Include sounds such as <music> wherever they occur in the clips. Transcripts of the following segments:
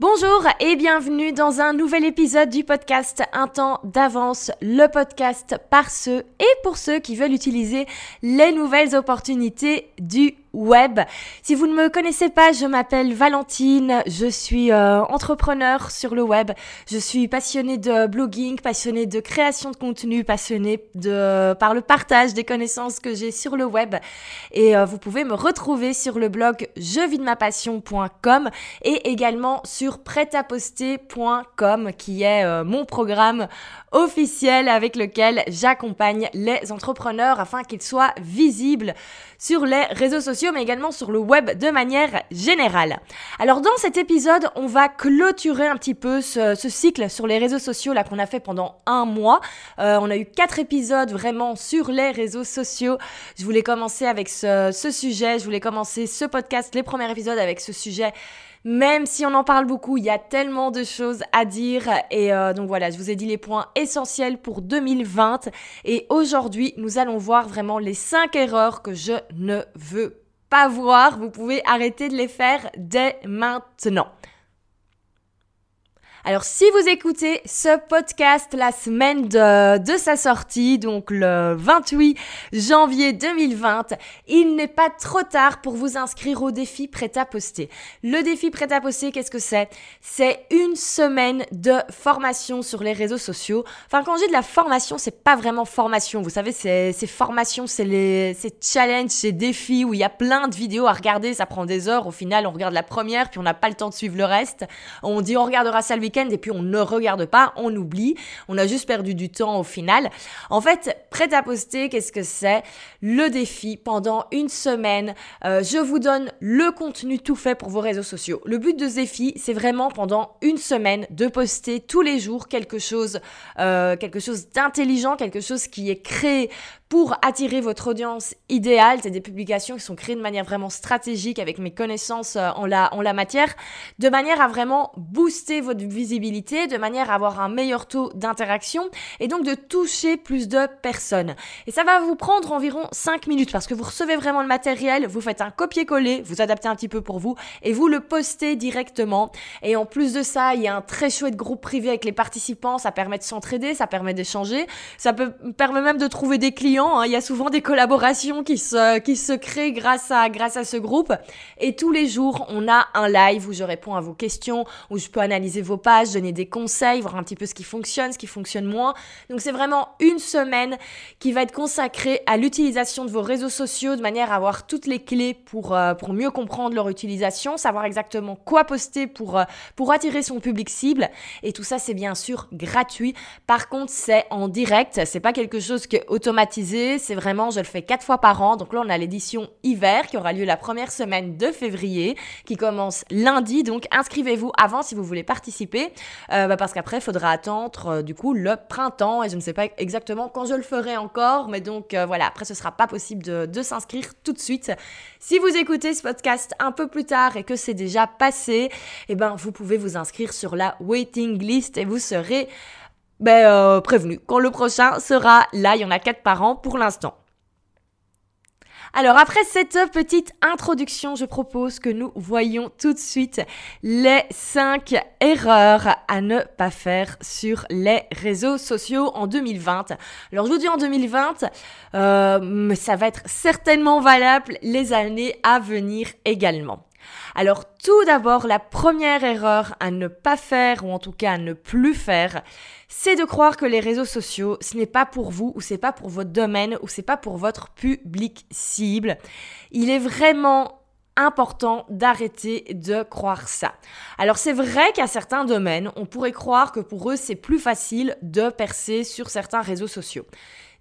Bonjour et bienvenue dans un nouvel épisode du podcast Un temps d'avance, le podcast par ceux et pour ceux qui veulent utiliser les nouvelles opportunités du web. Si vous ne me connaissez pas, je m'appelle Valentine, je suis euh, entrepreneur sur le web, je suis passionnée de blogging, passionnée de création de contenu, passionnée par le partage des connaissances que j'ai sur le web. Et euh, vous pouvez me retrouver sur le blog jevidemapassion.com et également sur prêtaposter.com qui est euh, mon programme officiel avec lequel j'accompagne les entrepreneurs afin qu'ils soient visibles sur les réseaux sociaux, mais également sur le web de manière générale. Alors dans cet épisode, on va clôturer un petit peu ce, cycle sur les réseaux sociaux là qu'on a fait pendant un mois. Euh, on a eu quatre épisodes vraiment sur les réseaux sociaux. Je voulais commencer avec ce, sujet, je voulais commencer ce podcast, les premiers épisodes avec ce sujet même si on en parle beaucoup, il y a tellement de choses à dire. Et euh, donc voilà, je vous ai dit les points essentiels pour 2020. Et aujourd'hui, nous allons voir vraiment les 5 erreurs que je ne veux pas voir. Vous pouvez arrêter de les faire dès maintenant. Alors si vous écoutez ce podcast la semaine de, sa sortie, donc le 28 janvier 2020, il n'est pas trop tard pour vous inscrire au défi prêt à poster. Le défi prêt à poster, qu'est-ce que c'est? C'est une semaine de formation sur les réseaux sociaux. Enfin quand dis de la formation, c'est pas vraiment formation. Vous savez, c'est formation, c'est les challenges, c'est défis où il y a plein de vidéos à regarder, ça prend des heures. Au final, on regarde la première, puis on n'a pas le temps de suivre le reste. On dit on regardera ça le et puis on ne regarde pas, on oublie, on a juste perdu du temps au final. En fait, prêt à poster, qu'est-ce que c'est? Le défi pendant une semaine. Euh, je vous donne le contenu tout fait pour vos réseaux sociaux. Le but de ce défi, c'est vraiment pendant une semaine de poster tous les jours quelque chose, euh, quelque chose d'intelligent, quelque chose qui est créé pour attirer votre audience idéale. C'est des publications qui sont créées de manière vraiment stratégique avec mes connaissances euh, en la, en la matière, de manière à vraiment booster votre visibilité, de manière à avoir un meilleur taux d'interaction et donc de toucher plus de personnes. Et ça va vous prendre environ 5 minutes parce que vous recevez vraiment le matériel, vous faites un copier-coller, vous adaptez un petit peu pour vous et vous le postez directement. Et en plus de ça, il y a un très chouette groupe privé avec les participants, ça permet de s'entraider, ça permet d'échanger, ça peut permet même de trouver des clients Hein. Il y a souvent des collaborations qui se, qui se créent grâce à, grâce à ce groupe. Et tous les jours, on a un live où je réponds à vos questions, où je peux analyser vos pages, donner des conseils, voir un petit peu ce qui fonctionne, ce qui fonctionne moins. Donc c'est vraiment une semaine qui va être consacrée à l'utilisation de vos réseaux sociaux de manière à avoir toutes les clés pour, euh, pour mieux comprendre leur utilisation, savoir exactement quoi poster pour, euh, pour attirer son public cible. Et tout ça, c'est bien sûr gratuit. Par contre, c'est en direct. C'est pas quelque chose qui est automatisé c'est vraiment, je le fais quatre fois par an. Donc là, on a l'édition hiver qui aura lieu la première semaine de février, qui commence lundi. Donc inscrivez-vous avant si vous voulez participer, euh, bah, parce qu'après, il faudra attendre euh, du coup le printemps. Et je ne sais pas exactement quand je le ferai encore, mais donc euh, voilà, après, ce sera pas possible de, de s'inscrire tout de suite. Si vous écoutez ce podcast un peu plus tard et que c'est déjà passé, eh ben, vous pouvez vous inscrire sur la waiting list et vous serez ben, euh, prévenu. Quand le prochain sera là, il y en a quatre par an pour l'instant. Alors après cette petite introduction, je propose que nous voyons tout de suite les cinq erreurs à ne pas faire sur les réseaux sociaux en 2020. Alors je vous dis en 2020, euh, ça va être certainement valable les années à venir également. Alors tout d'abord, la première erreur à ne pas faire, ou en tout cas à ne plus faire, c'est de croire que les réseaux sociaux, ce n'est pas pour vous, ou c'est pas pour votre domaine, ou c'est pas pour votre public cible. Il est vraiment important d'arrêter de croire ça. Alors c'est vrai qu'à certains domaines, on pourrait croire que pour eux c'est plus facile de percer sur certains réseaux sociaux.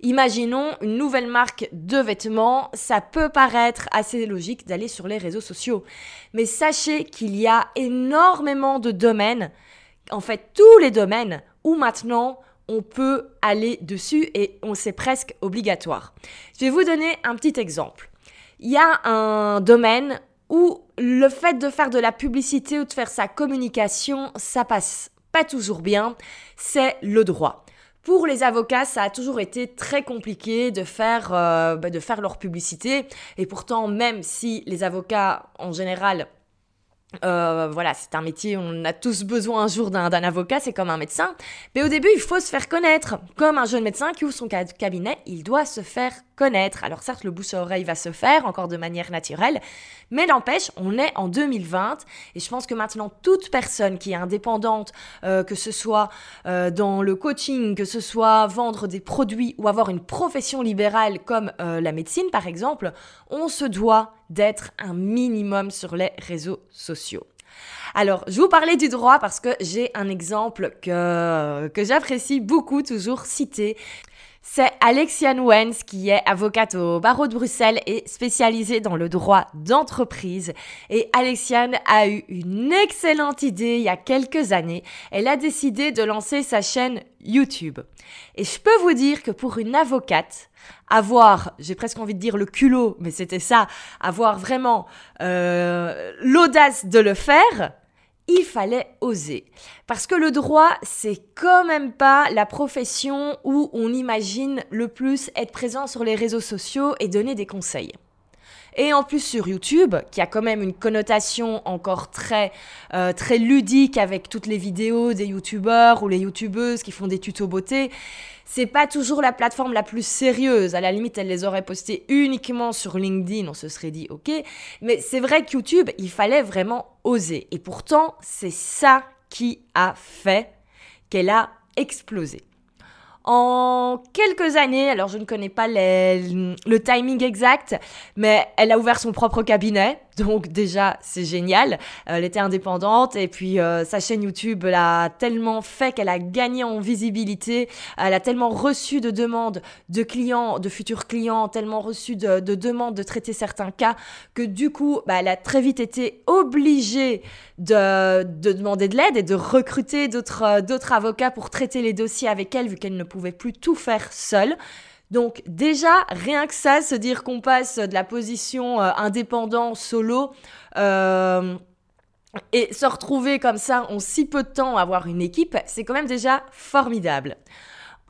Imaginons une nouvelle marque de vêtements, ça peut paraître assez logique d'aller sur les réseaux sociaux. Mais sachez qu'il y a énormément de domaines, en fait tous les domaines, où maintenant on peut aller dessus et on c'est presque obligatoire. Je vais vous donner un petit exemple. Il y a un domaine où le fait de faire de la publicité ou de faire sa communication, ça passe pas toujours bien, c'est le droit. Pour les avocats, ça a toujours été très compliqué de faire, euh, bah, de faire leur publicité. Et pourtant, même si les avocats, en général, euh, voilà, c'est un métier, on a tous besoin un jour d'un avocat, c'est comme un médecin. Mais au début, il faut se faire connaître. Comme un jeune médecin qui ouvre son cabinet, il doit se faire Alors certes, le bouche à oreille va se faire, encore de manière naturelle, mais n'empêche, on est en 2020, et je pense que maintenant, toute personne qui est indépendante, euh, que ce soit euh, dans le coaching, que ce soit vendre des produits ou avoir une profession libérale comme la médecine, par exemple, on se doit d'être un minimum sur les réseaux sociaux. Alors, je vous parlais du droit parce que j'ai un exemple que, que j'apprécie beaucoup toujours citer. C'est Alexiane Wens qui est avocate au barreau de Bruxelles et spécialisée dans le droit d'entreprise. Et Alexiane a eu une excellente idée il y a quelques années. Elle a décidé de lancer sa chaîne YouTube. Et je peux vous dire que pour une avocate, avoir, j'ai presque envie de dire le culot, mais c'était ça, avoir vraiment euh, l'audace de le faire, il fallait oser. Parce que le droit, c'est quand même pas la profession où on imagine le plus être présent sur les réseaux sociaux et donner des conseils. Et en plus sur YouTube, qui a quand même une connotation encore très, euh, très ludique avec toutes les vidéos des YouTubeurs ou les YouTubeuses qui font des tutos beauté, c'est pas toujours la plateforme la plus sérieuse. À la limite, elle les aurait postées uniquement sur LinkedIn, on se serait dit ok. Mais c'est vrai que YouTube, il fallait vraiment oser. Et pourtant, c'est ça qui a fait qu'elle a explosé. En quelques années, alors je ne connais pas le timing exact, mais elle a ouvert son propre cabinet. Donc déjà, c'est génial. Euh, elle était indépendante et puis euh, sa chaîne YouTube l'a tellement fait qu'elle a gagné en visibilité. Elle a tellement reçu de demandes de clients, de futurs clients, tellement reçu de, demandes de traiter certains cas que du coup, bah, elle a très vite été obligée de, de demander de l'aide et de recruter euh, d'autres avocats pour traiter les dossiers avec elle vu qu'elle ne pouvait plus tout faire seule. Donc déjà, rien que ça, se dire qu'on passe de la position euh, indépendant, solo, euh, et se retrouver comme ça en si peu de temps, avoir une équipe, c'est quand même déjà formidable.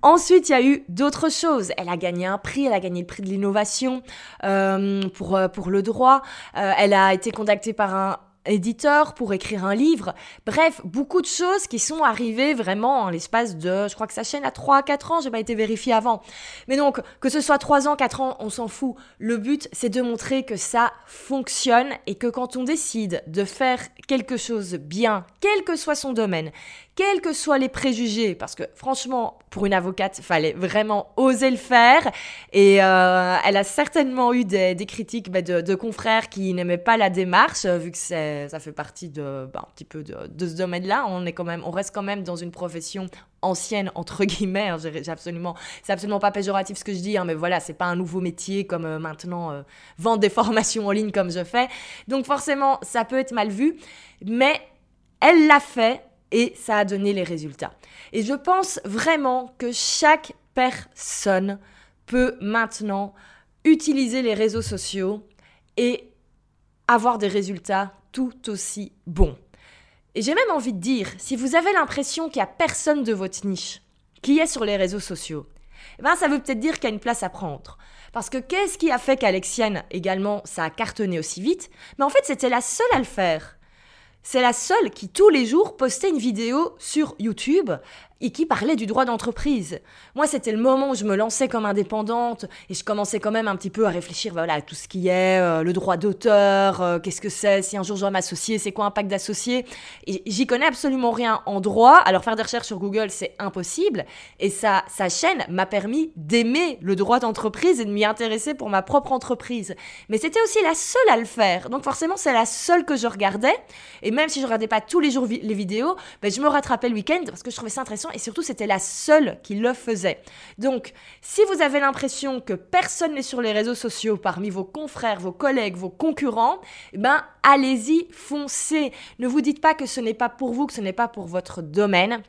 Ensuite, il y a eu d'autres choses. Elle a gagné un prix, elle a gagné le prix de l'innovation euh, pour, pour le droit. elle a été contactée par un éditeur pour écrire un livre. Bref, beaucoup de choses qui sont arrivées vraiment en l'espace de, je crois que sa chaîne a 3 à 4 ans, j'ai pas été vérifié avant. Mais donc, que ce soit 3 ans, 4 ans, on s'en fout. Le but, c'est de montrer que ça fonctionne et que quand on décide de faire quelque chose bien, quel que soit son domaine, quels que soient les préjugés, parce que franchement, pour une avocate, fallait vraiment oser le faire. Et euh, elle a certainement eu des, critiques bah, de, confrères qui n'aimaient pas la démarche, euh, vu que ça fait partie de bah, un petit peu de, ce domaine-là. On est quand même, on reste quand même dans une profession ancienne entre guillemets. Hein, absolument, c'est absolument pas péjoratif ce que je dis, hein, mais voilà, c'est pas un nouveau métier comme euh, maintenant vendre des <laughs> formations en ligne comme je fais. Donc forcément, ça peut être mal vu, mais elle l'a fait et ça a donné les résultats. Et je pense vraiment que chaque personne peut maintenant utiliser les réseaux sociaux et avoir des résultats tout aussi bons. Et j'ai même envie de dire, si vous avez l'impression qu'il n'y a personne de votre niche qui est sur les réseaux sociaux, eh ben ça veut peut-être dire qu'il y a une place à prendre. Parce que qu'est-ce qui a fait qu'Alexiane également ça a cartonné aussi vite? Mais en fait, c'était la seule à le faire. C'est la seule qui tous les jours postait une vidéo sur YouTube et qui parlait du droit d'entreprise. Moi, c'était le moment où je me lançais comme indépendante et je commençais quand même un petit peu à réfléchir voilà, à tout ce qui est euh, le droit d'auteur, euh, qu'est-ce que c'est, si un jour je dois m'associer, c'est quoi un pacte d'associé. J'y connais absolument rien en droit, alors faire des recherches sur Google, c'est impossible. Et ça, sa chaîne m'a permis d'aimer le droit d'entreprise et de m'y intéresser pour ma propre entreprise. Mais c'était aussi la seule à le faire. Donc forcément, c'est la seule que je regardais. Et même si je regardais pas tous les jours les vidéos, ben, je me rattrapais le week-end parce que je trouvais ça intéressant et surtout c'était la seule qui le faisait. Donc si vous avez l'impression que personne n'est sur les réseaux sociaux parmi vos confrères, vos collègues, vos concurrents, eh ben allez-y, foncez. Ne vous dites pas que ce n'est pas pour vous, que ce n'est pas pour votre domaine.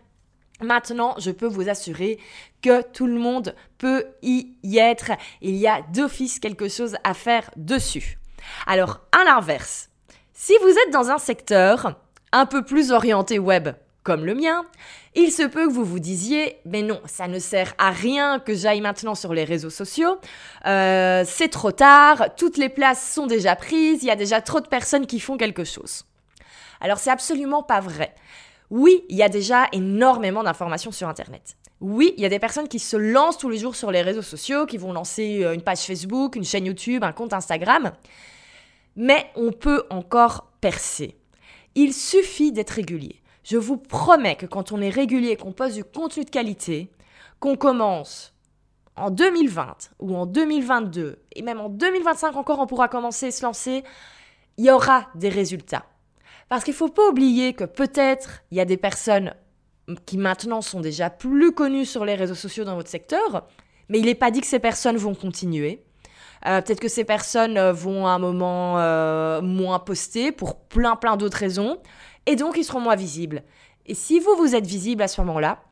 Maintenant, je peux vous assurer que tout le monde peut y être. Il y a d'office quelque chose à faire dessus. Alors, à l'inverse, si vous êtes dans un secteur un peu plus orienté web, comme le mien, il se peut que vous vous disiez, mais non, ça ne sert à rien que j'aille maintenant sur les réseaux sociaux, euh, c'est trop tard, toutes les places sont déjà prises, il y a déjà trop de personnes qui font quelque chose. Alors c'est absolument pas vrai. Oui, il y a déjà énormément d'informations sur Internet. Oui, il y a des personnes qui se lancent tous les jours sur les réseaux sociaux, qui vont lancer euh, une page Facebook, une chaîne YouTube, un compte Instagram. Mais on peut encore percer. Il suffit d'être régulier. Je vous promets que quand on est régulier, qu'on poste du contenu de qualité, qu'on commence en 2020 ou en 2022, et même en 2025 encore, on pourra commencer à se lancer, il y aura des résultats. Parce qu'il ne faut pas oublier que peut-être il y a des personnes qui maintenant sont déjà plus connus sur les réseaux sociaux dans votre secteur, mais il n'est pas dit que ces personnes vont continuer. Euh, peut-être que ces personnes euh, vont à un moment euh, moins poster pour plein plein d'autres raisons, et donc ils seront moins visibles. Et si vous, vous êtes visible à ce moment-là,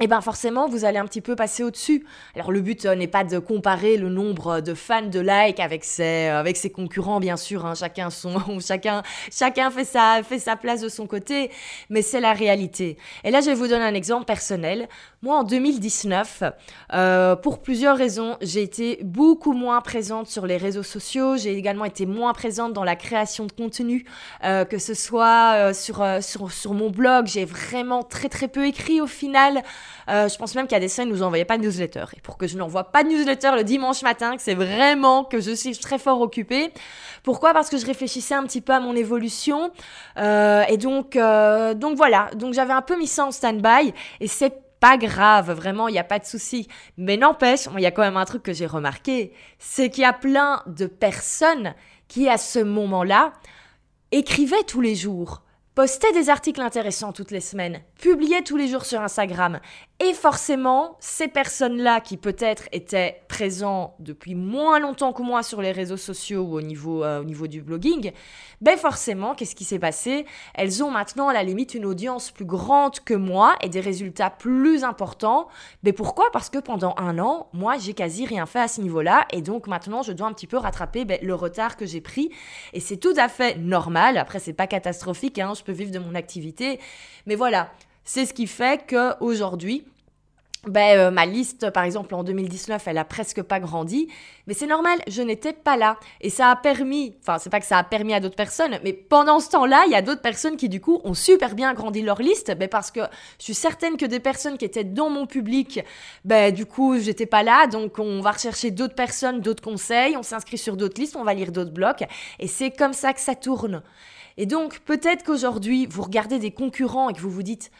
eh bien forcément, vous allez un petit peu passer au-dessus. Alors le but euh, n'est pas de comparer le nombre de fans de likes avec ses, euh, avec ses concurrents, bien sûr. Hein. chacun, son, <laughs> chacun, chacun fait, sa, fait sa place de son côté, mais c'est la réalité. Et là, je vais vous donner un exemple personnel. Moi, en 2019, euh, pour plusieurs raisons, j'ai été beaucoup moins présente sur les réseaux sociaux. J'ai également été moins présente dans la création de contenu, que ce soit sur, sur, sur mon blog. J'ai vraiment très très peu écrit au final. Euh, je pense même a des scènes où vous n'envoyez pas de newsletter. Et pour que je n'envoie pas de newsletter le dimanche matin, c'est vraiment que je suis très fort occupée. Pourquoi? Parce que je réfléchissais un petit peu à mon évolution. Euh, et donc, euh, donc voilà. Donc j'avais un peu mis ça en stand-by. Et c'est pas grave, vraiment, il n'y a pas de souci. Mais n'empêche, il y a quand même un truc que j'ai remarqué, c'est qu'il y a plein de personnes qui, à ce moment-là, écrivaient tous les jours postait des articles intéressants toutes les semaines, publiait tous les jours sur Instagram. Et forcément, ces personnes-là qui peut-être étaient présents depuis moins longtemps que moi sur les réseaux sociaux ou au niveau, euh, au niveau du blogging, ben forcément, qu'est-ce qui s'est passé? Elles ont maintenant à la limite une audience plus grande que moi et des résultats plus importants. Mais pourquoi? Parce que pendant un an, moi, j'ai quasi rien fait à ce niveau-là et donc maintenant, je dois un petit peu rattraper ben, le retard que j'ai pris. Et c'est tout à fait normal. Après, c'est pas catastrophique, hein, je peux vivre de mon activité. Mais voilà, c'est ce qui fait qu'aujourd'hui, ben, euh, ma liste, par exemple, en 2019, elle a presque pas grandi. Mais c'est normal, je n'étais pas là. Et ça a permis, enfin, c'est pas que ça a permis à d'autres personnes, mais pendant ce temps-là, il y a d'autres personnes qui, du coup, ont super bien grandi leur liste. Ben, parce que je suis certaine que des personnes qui étaient dans mon public, ben, du coup, j'étais pas là. Donc, on va rechercher d'autres personnes, d'autres conseils. On s'inscrit sur d'autres listes, on va lire d'autres blocs. Et c'est comme ça que ça tourne. Et donc, peut-être qu'aujourd'hui, vous regardez des concurrents et que vous vous dites,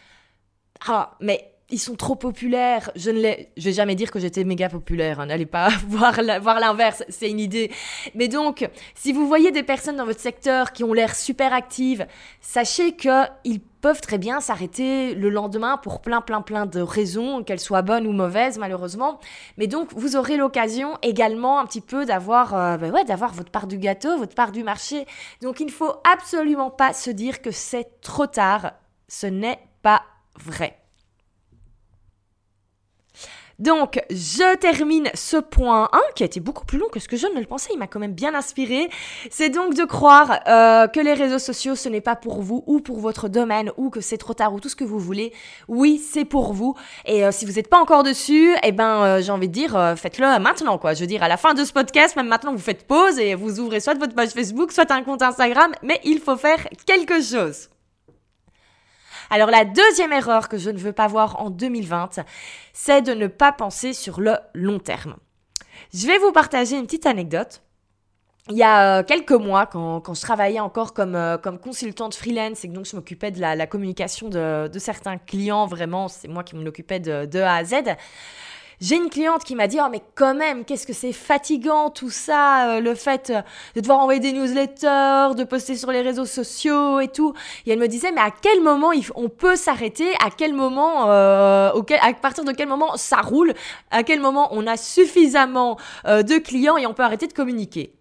ah, mais ils sont trop populaires. Je ne vais jamais dire que j'étais méga populaire. Hein. N'allez pas <laughs> voir l'inverse, c'est une idée. Mais donc, si vous voyez des personnes dans votre secteur qui ont l'air super actives, sachez que ils peuvent très bien s'arrêter le lendemain pour plein plein plein de raisons, qu'elles soient bonnes ou mauvaises malheureusement. Mais donc, vous aurez l'occasion également un petit peu d'avoir, euh, ben ouais, d'avoir votre part du gâteau, votre part du marché. Donc, il ne faut absolument pas se dire que c'est trop tard. Ce n'est pas vrai. Donc, je termine ce point 1 qui a été beaucoup plus long que ce que je ne le pensais. Il m'a quand même bien inspiré. C'est donc de croire euh, que les réseaux sociaux, ce n'est pas pour vous ou pour votre domaine ou que c'est trop tard ou tout ce que vous voulez. Oui, c'est pour vous. Et euh, si vous n'êtes pas encore dessus, eh ben, euh, j'ai envie de dire, faites-le maintenant, quoi. Je veux dire, à la fin de ce podcast, même maintenant, vous faites pause et vous ouvrez soit votre page Facebook, soit un compte Instagram, mais il faut faire quelque chose. Alors la deuxième erreur que je ne veux pas voir en 2020, c'est de ne pas penser sur le long terme. Je vais vous partager une petite anecdote. Il y a euh, quelques mois, quand, je travaillais encore comme, euh, comme consultante freelance et que donc je m'occupais de la, communication de, certains clients, vraiment, c'est moi qui occupais de, de A à Z, j'ai une cliente qui m'a dit, oh mais quand même, qu'est-ce que c'est fatigant tout ça, euh, le fait euh, de devoir envoyer des newsletters, de poster sur les réseaux sociaux et tout. Et elle me disait, mais à quel moment on peut s'arrêter, à quel moment, euh, à partir de quel moment ça roule, à quel moment on a suffisamment de clients et on peut arrêter de communiquer?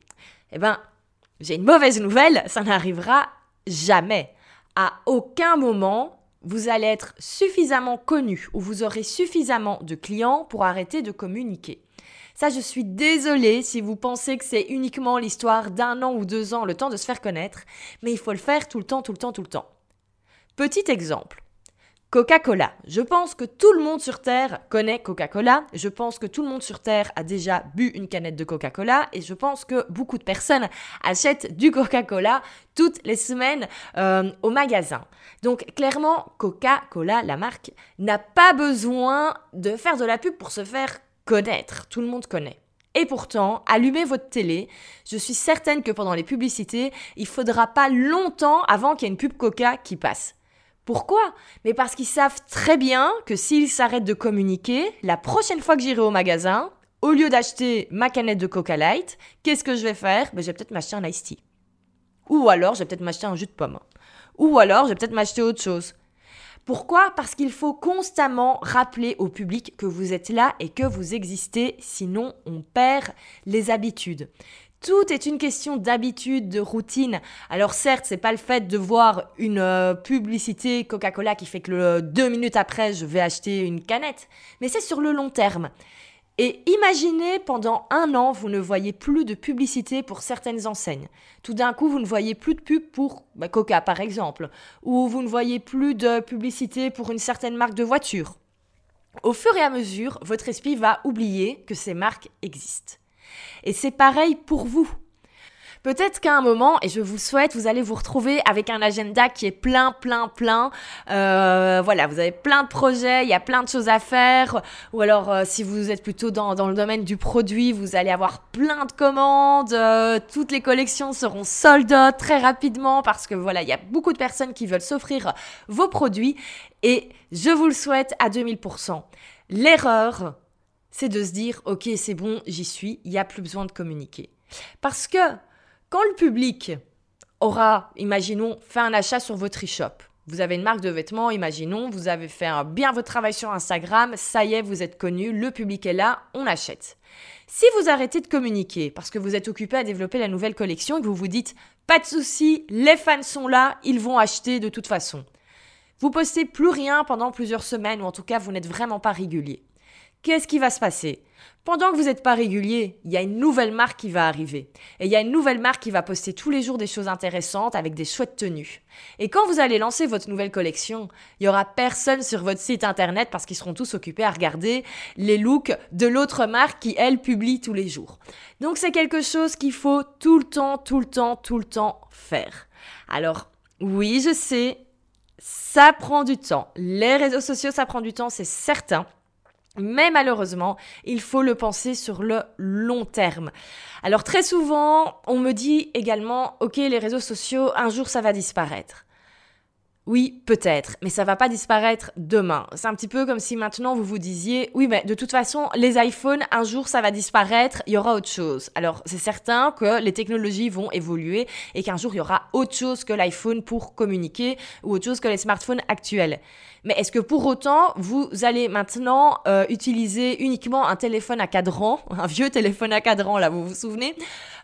Eh ben, j'ai une mauvaise nouvelle, ça n'arrivera jamais. À aucun moment, vous allez être suffisamment connu ou vous aurez suffisamment de clients pour arrêter de communiquer. Ça, je suis désolée si vous pensez que c'est uniquement l'histoire d'un an ou deux ans, le temps de se faire connaître, mais il faut le faire tout le temps, tout le temps, tout le temps. Petit exemple. Coca-Cola. Je pense que tout le monde sur Terre connaît Coca-Cola. Je pense que tout le monde sur Terre a déjà bu une canette de Coca-Cola. Et je pense que beaucoup de personnes achètent du Coca-Cola toutes les semaines euh, au magasin. Donc clairement, Coca-Cola, la marque, n'a pas besoin de faire de la pub pour se faire connaître. Tout le monde connaît. Et pourtant, allumez votre télé, je suis certaine que pendant les publicités, il faudra pas longtemps avant qu'il y ait une pub Coca qui passe. Pourquoi? Mais parce qu'ils savent très bien que s'ils s'arrêtent de communiquer, la prochaine fois que j'irai au magasin, au lieu d'acheter ma canette de Coca Light, qu'est-ce que je vais faire? Ben, Je vais peut-être m'acheter un iced tea. Ou alors, je vais peut-être m'acheter un jus de pomme. Ou alors, je vais peut-être m'acheter autre chose. Pourquoi? Parce qu'il faut constamment rappeler au public que vous êtes là et que vous existez, sinon on perd les habitudes. Tout est une question d'habitude, de routine. Alors certes, c'est pas le fait de voir une euh, publicité Coca-Cola qui fait que le, deux minutes après, je vais acheter une canette, mais c'est sur le long terme. Et imaginez pendant un an, vous ne voyez plus de publicité pour certaines enseignes. Tout d'un coup, vous ne voyez plus de pub pour bah, Coca par exemple, ou vous ne voyez plus de publicité pour une certaine marque de voiture. Au fur et à mesure, votre esprit va oublier que ces marques existent. Et c'est pareil pour vous. Peut-être qu'à un moment, et je vous souhaite, vous allez vous retrouver avec un agenda qui est plein, plein, plein. Euh, voilà, vous avez plein de projets, il y a plein de choses à faire. Ou alors, euh, si vous êtes plutôt dans, dans, le domaine du produit, vous allez avoir plein de commandes. Euh, toutes les collections seront sold out très rapidement parce que voilà, il y a beaucoup de personnes qui veulent s'offrir vos produits. Et je vous le souhaite à 2000%. L'erreur, c'est de se dire, ok, c'est bon, j'y suis, il n'y a plus besoin de communiquer. Parce que quand le public aura, imaginons, fait un achat sur votre e-shop, vous avez une marque de vêtements, imaginons, vous avez fait bien votre travail sur Instagram, ça y est, vous êtes connu, le public est là, on achète. Si vous arrêtez de communiquer parce que vous êtes occupé à développer la nouvelle collection et que vous vous dites pas de souci, les fans sont là, ils vont acheter de toute façon. Vous postez plus rien pendant plusieurs semaines ou en tout cas vous n'êtes vraiment pas régulier qu'est-ce qui va se passer? Pendant que vous n'êtes pas régulier, il y a une nouvelle marque qui va arriver. Et il y a une nouvelle marque qui va poster tous les jours des choses intéressantes avec des chouettes tenues. Et quand vous allez lancer votre nouvelle collection, il y aura personne sur votre site internet parce qu'ils seront tous occupés à regarder les looks de l'autre marque qui, elle, publie tous les jours. Donc c'est quelque chose qu'il faut tout le temps, tout le temps, tout le temps faire. Alors, oui, je sais, ça prend du temps. Les réseaux sociaux, ça prend du temps, c'est certain. Mais malheureusement, il faut le penser sur le long terme. Alors très souvent, on me dit également, ok, les réseaux sociaux, un jour ça va disparaître. Oui, peut-être, mais ça va pas disparaître demain. C'est un petit peu comme si maintenant vous vous disiez, oui, mais de toute façon, les iPhones, un jour ça va disparaître, il y aura autre chose. Alors, c'est certain que les technologies vont évoluer et qu'un jour il y aura autre chose que l'iPhone pour communiquer ou autre chose que les smartphones actuels. Mais est-ce que pour autant, vous allez maintenant euh, utiliser uniquement un téléphone à cadran, <laughs> un vieux téléphone à cadran, là, vous vous souvenez,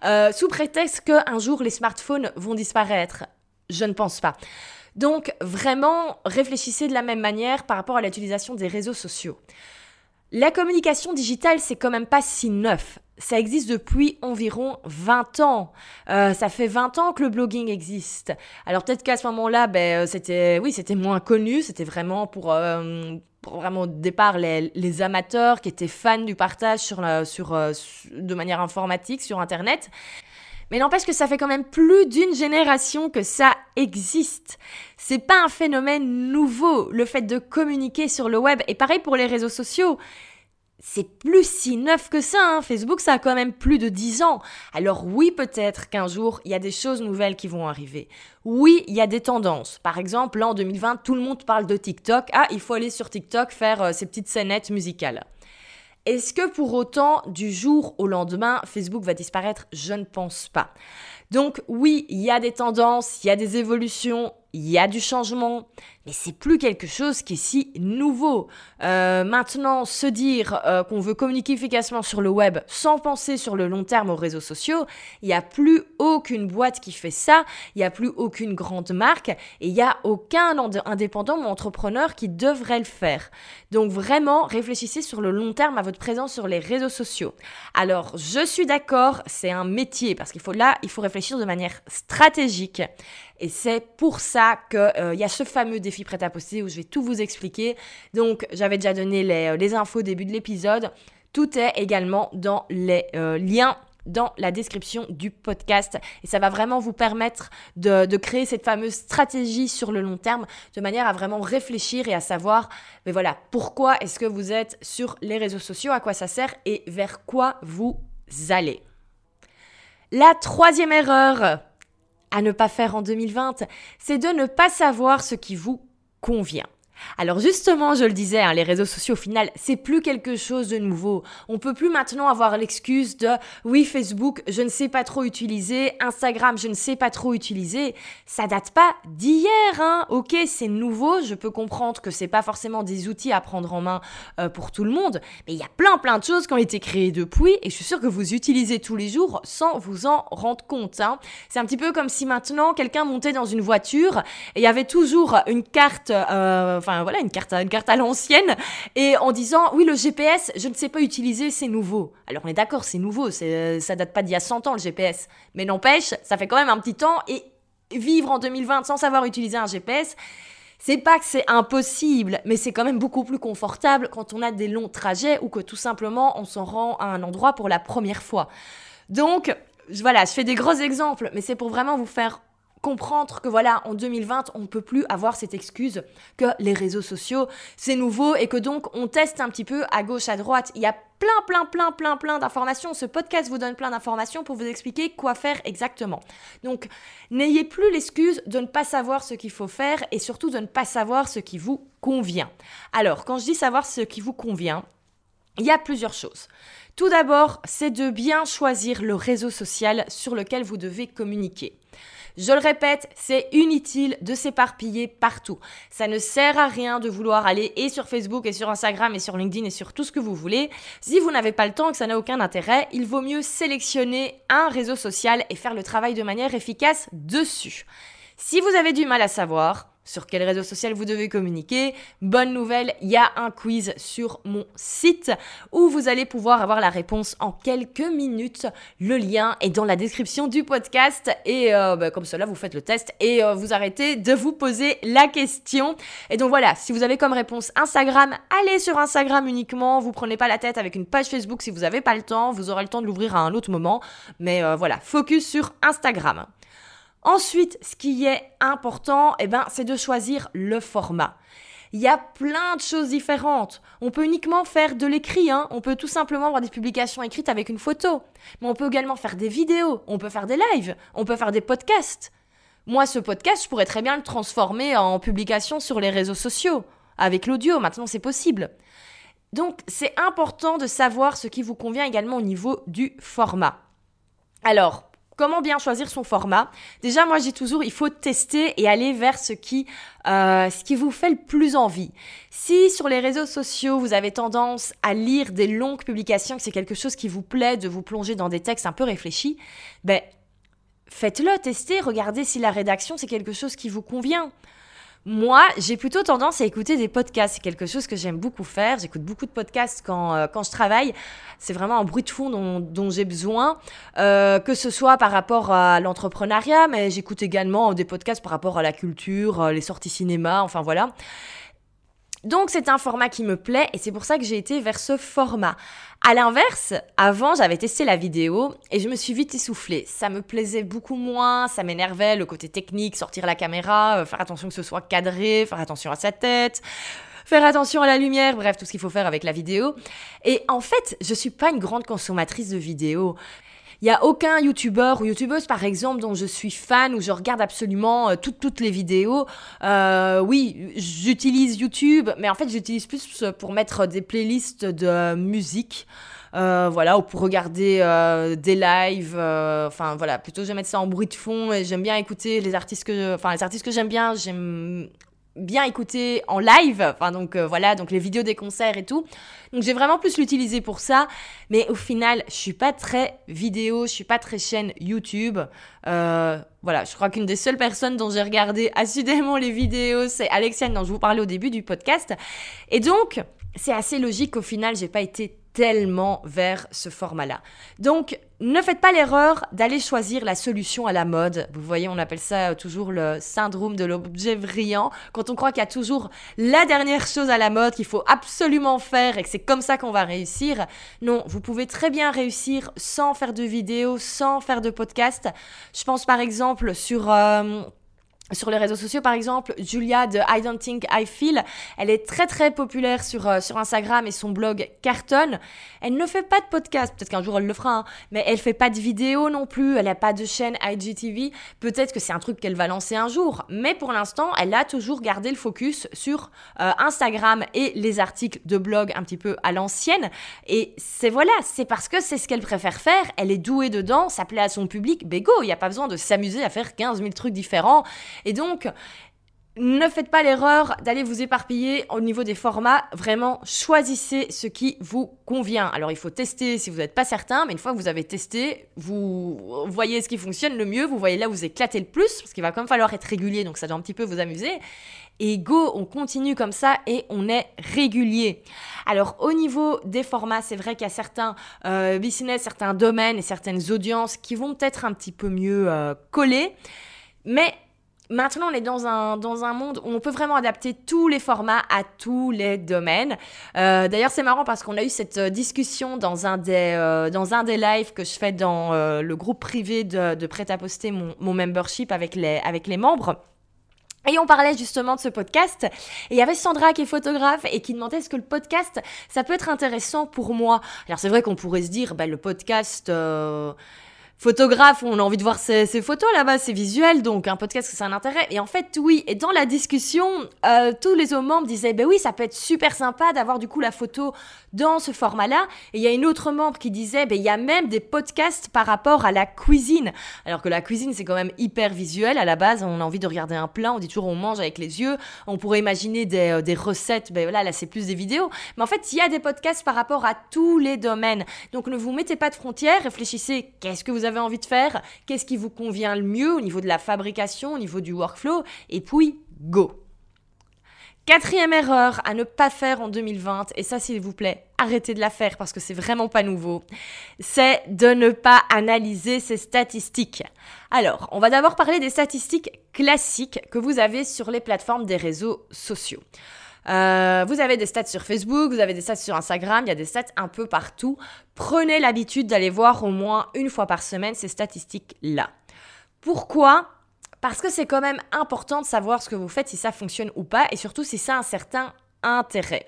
euh, sous prétexte qu'un jour les smartphones vont disparaître? Je ne pense pas. Donc vraiment, réfléchissez de la même manière par rapport à l'utilisation des réseaux sociaux. La communication digitale, c'est quand même pas si neuf. Ça existe depuis environ 20 ans. Euh, ça fait 20 ans que le blogging existe. Alors peut-être qu'à ce moment-là, ben, euh, c'était, oui, c'était moins connu. C'était vraiment pour, euh, vraiment au départ les, amateurs qui étaient fans du partage sur, sur, de manière informatique sur Internet. Mais n'empêche que ça fait quand même plus d'une génération que ça existe. C'est pas un phénomène nouveau, le fait de communiquer sur le web. Et pareil pour les réseaux sociaux. C'est plus si neuf que ça, hein. Facebook ça a quand même plus de 10 ans. Alors oui peut-être qu'un jour il y a des choses nouvelles qui vont arriver. Oui il y a des tendances. Par exemple en 2020 tout le monde parle de TikTok. Ah il faut aller sur TikTok faire euh, ces petites scénettes musicales. Est-ce que pour autant, du jour au lendemain, Facebook va disparaître? Je ne pense pas. Donc oui, il y a des tendances, il y a des évolutions, il y a du changement, mais c'est plus quelque chose qui est si nouveau. Euh, maintenant, se dire euh, qu'on veut communiquer efficacement sur le web sans penser sur le long terme aux réseaux sociaux, il n'y a plus aucune boîte qui fait ça, il n'y a plus aucune grande marque et il n'y a aucun indépendant ou entrepreneur qui devrait le faire. Donc vraiment, réfléchissez sur le long terme à votre présence sur les réseaux sociaux. Alors, je suis d'accord, c'est un métier parce qu'il faut là, il faut réfléchir de manière stratégique. Et c'est pour ça qu'il euh, y a ce fameux défi défi prêt à poster où je vais tout vous expliquer. Donc, j'avais déjà donné les, les infos au début de l'épisode. Tout est également dans les liens dans la description du podcast. Et ça va vraiment vous permettre de, créer cette fameuse stratégie sur le long terme de manière à vraiment réfléchir et à savoir, mais voilà, pourquoi est-ce que vous êtes sur les réseaux sociaux, à quoi ça sert et vers quoi vous allez. La troisième erreur à ne pas faire en 2020, c'est de ne pas savoir ce qui vous convient. Alors justement, je le disais, hein, les réseaux sociaux au final, c'est plus quelque chose de nouveau. On peut plus maintenant avoir l'excuse de oui Facebook, je ne sais pas trop utiliser, Instagram, je ne sais pas trop utiliser. Ça date pas d'hier, hein. Ok, c'est nouveau. Je peux comprendre que c'est pas forcément des outils à prendre en main euh, pour tout le monde, mais il y a plein plein de choses qui ont été créées depuis et je suis sûre que vous utilisez tous les jours sans vous en rendre compte. Hein. C'est un petit peu comme si maintenant quelqu'un montait dans une voiture et il y avait toujours une carte. Euh, enfin voilà, une carte, une carte à l'ancienne, et en disant oui le GPS, je ne sais pas utiliser, c'est nouveau. Alors on est d'accord, c'est nouveau, c'est, ça date pas d'il y a 100 ans le GPS, mais n'empêche, ça fait quand même un petit temps et vivre en 2020 sans savoir utiliser un GPS. C'est pas que c'est impossible, mais c'est quand même beaucoup plus confortable quand on a des longs trajets ou que tout simplement on s'en rend à un endroit pour la première fois. Donc, voilà, je fais des gros exemples, mais c'est pour vraiment vous faire comprendre que voilà, en 2020, on ne peut plus avoir cette excuse que les réseaux sociaux, c'est nouveau et que donc on teste un petit peu à gauche, à droite. Il y a plein, plein, plein, plein, plein d'informations. Ce podcast vous donne plein d'informations pour vous expliquer quoi faire exactement. Donc, n'ayez plus l'excuse de ne pas savoir ce qu'il faut faire et surtout de ne pas savoir ce qui vous convient. Alors, quand je dis savoir ce qui vous convient, il y a plusieurs choses. Tout d'abord, c'est de bien choisir le réseau social sur lequel vous devez communiquer. Je le répète, c'est inutile de s'éparpiller partout. Ça ne sert à rien de vouloir aller et sur Facebook et sur Instagram et sur LinkedIn et sur tout ce que vous voulez. Si vous n'avez pas le temps et que ça n'a aucun intérêt, il vaut mieux sélectionner un réseau social et faire le travail de manière efficace dessus. Si vous avez du mal à savoir, sur quel réseau social vous devez communiquer. Bonne nouvelle, il y a un quiz sur mon site où vous allez pouvoir avoir la réponse en quelques minutes. Le lien est dans la description du podcast et euh, bah, comme cela vous faites le test et euh, vous arrêtez de vous poser la question. Et donc voilà, si vous avez comme réponse Instagram, allez sur Instagram uniquement. Vous prenez pas la tête avec une page Facebook si vous n'avez pas le temps. Vous aurez le temps de l'ouvrir à un autre moment. Mais euh, voilà, focus sur Instagram. Ensuite, ce qui est important, eh ben, c'est de choisir le format. Il y a plein de choses différentes. On peut uniquement faire de l'écrit, hein. on peut tout simplement avoir des publications écrites avec une photo. Mais on peut également faire des vidéos, on peut faire des lives, on peut faire des podcasts. Moi, ce podcast, je pourrais très bien le transformer en publication sur les réseaux sociaux. Avec l'audio, maintenant c'est possible. Donc, c'est important de savoir ce qui vous convient également au niveau du format. Alors, Comment bien choisir son format Déjà, moi, j'ai toujours, il faut tester et aller vers ce qui, euh, ce qui vous fait le plus envie. Si sur les réseaux sociaux, vous avez tendance à lire des longues publications, que c'est quelque chose qui vous plaît de vous plonger dans des textes un peu réfléchis, ben, faites-le, testez, regardez si la rédaction, c'est quelque chose qui vous convient. Moi, j'ai plutôt tendance à écouter des podcasts. C'est quelque chose que j'aime beaucoup faire. J'écoute beaucoup de podcasts quand, euh, quand je travaille. C'est vraiment un bruit de fond dont, dont j'ai besoin, euh, que ce soit par rapport à l'entrepreneuriat, mais j'écoute également des podcasts par rapport à la culture, euh, les sorties cinéma, enfin voilà. Donc c'est un format qui me plaît et c'est pour ça que j'ai été vers ce format. À l'inverse, avant j'avais testé la vidéo et je me suis vite essoufflée. Ça me plaisait beaucoup moins, ça m'énervait le côté technique, sortir la caméra, euh, faire attention que ce soit cadré, faire attention à sa tête, faire attention à la lumière, bref, tout ce qu'il faut faire avec la vidéo. Et en fait, je suis pas une grande consommatrice de vidéos. Il n'y a aucun youtubeur ou youtubeuse, par exemple, dont je suis fan ou je regarde absolument euh, toutes, toutes les vidéos. Euh, oui, j'utilise YouTube, mais en fait, j'utilise plus pour mettre des playlists de musique. Euh, voilà, ou pour regarder des lives. Enfin, voilà, plutôt je vais mettre ça en bruit de fond et j'aime bien écouter les artistes que, enfin, les artistes que j'aime bien. J'aime bien écouter en live, enfin donc euh, voilà, donc les vidéos des concerts et tout. Donc j'ai vraiment plus l'utiliser pour ça, mais au final, je suis pas très vidéo, je suis pas très chaîne YouTube. Euh, voilà, je crois qu'une des seules personnes dont j'ai regardé assidément les vidéos, c'est Alexiane dont je vous parlais au début du podcast. Et donc, c'est assez logique qu'au final, j'ai pas été tellement vers ce format-là. Donc, ne faites pas l'erreur d'aller choisir la solution à la mode. Vous voyez, on appelle ça toujours le syndrome de l'objet brillant. Quand on croit qu'il y a toujours la dernière chose à la mode qu'il faut absolument faire et que c'est comme ça qu'on va réussir. Non, vous pouvez très bien réussir sans faire de vidéos, sans faire de podcast. Je pense par exemple sur... Euh, sur les réseaux sociaux, par exemple, Julia de I Don't Think I Feel, elle est très très populaire sur, euh, sur Instagram et son blog cartonne. Elle ne fait pas de podcast, peut-être qu'un jour elle le fera, hein, mais elle fait pas de vidéo non plus, elle n'a pas de chaîne IGTV. Peut-être que c'est un truc qu'elle va lancer un jour, mais pour l'instant, elle a toujours gardé le focus sur euh, Instagram et les articles de blog un petit peu à l'ancienne. Et c'est voilà, c'est parce que c'est ce qu'elle préfère faire, elle est douée dedans, ça plaît à son public, bégo, il n'y a pas besoin de s'amuser à faire 15 000 trucs différents. Et donc, ne faites pas l'erreur d'aller vous éparpiller au niveau des formats. Vraiment, choisissez ce qui vous convient. Alors, il faut tester si vous n'êtes pas certain, mais une fois que vous avez testé, vous voyez ce qui fonctionne le mieux, vous voyez là où vous éclatez le plus, parce qu'il va quand même falloir être régulier, donc ça doit un petit peu vous amuser. Et go, on continue comme ça et on est régulier. Alors au niveau des formats, c'est vrai qu'il y a certains euh, business, certains domaines et certaines audiences qui vont peut-être un petit peu mieux euh, coller. Mais Maintenant, on est dans un, dans un monde où on peut vraiment adapter tous les formats à tous les domaines. Euh, d'ailleurs, c'est marrant parce qu'on a eu cette euh, discussion dans un des, euh, dans un des lives que je fais dans le groupe privé de, de Prêt-à-Poster, mon, mon membership avec les, avec les membres. Et on parlait justement de ce podcast. Et il y avait Sandra qui est photographe et qui demandait est-ce que le podcast, ça peut être intéressant pour moi? Alors c'est vrai qu'on pourrait se dire, bah, le podcast, photographe, on a envie de voir ces, photos là-bas, c'est visuel, donc un podcast, c'est un intérêt. Et en fait, oui, et dans la discussion, euh, tous les autres membres disaient, ben oui, ça peut être super sympa d'avoir du coup la photo dans ce format-là. Et il y a une autre membre qui disait, ben il y a même des podcasts par rapport à la cuisine. Alors que la cuisine, c'est quand même hyper visuel. À la base, on a envie de regarder un plat, on dit toujours on mange avec les yeux. On pourrait imaginer des, euh, des recettes, ben voilà, là c'est plus des vidéos. Mais en fait, il y a des podcasts par rapport à tous les domaines. Donc ne vous mettez pas de frontières, réfléchissez, qu'est-ce que vous avez envie de faire, qu'est-ce qui vous convient le mieux au niveau de la fabrication, au niveau du workflow, et puis go. Quatrième erreur à ne pas faire en 2020, et ça s'il vous plaît, arrêtez de la faire parce que c'est vraiment pas nouveau, c'est de ne pas analyser ces statistiques. Alors, on va d'abord parler des statistiques classiques que vous avez sur les plateformes des réseaux sociaux. Euh, vous avez des stats sur Facebook, vous avez des stats sur Instagram, il y a des stats un peu partout. Prenez l'habitude d'aller voir au moins une fois par semaine ces statistiques-là. Pourquoi? Parce que c'est quand même important de savoir ce que vous faites, si ça fonctionne ou pas, et surtout si ça a un certain intérêt.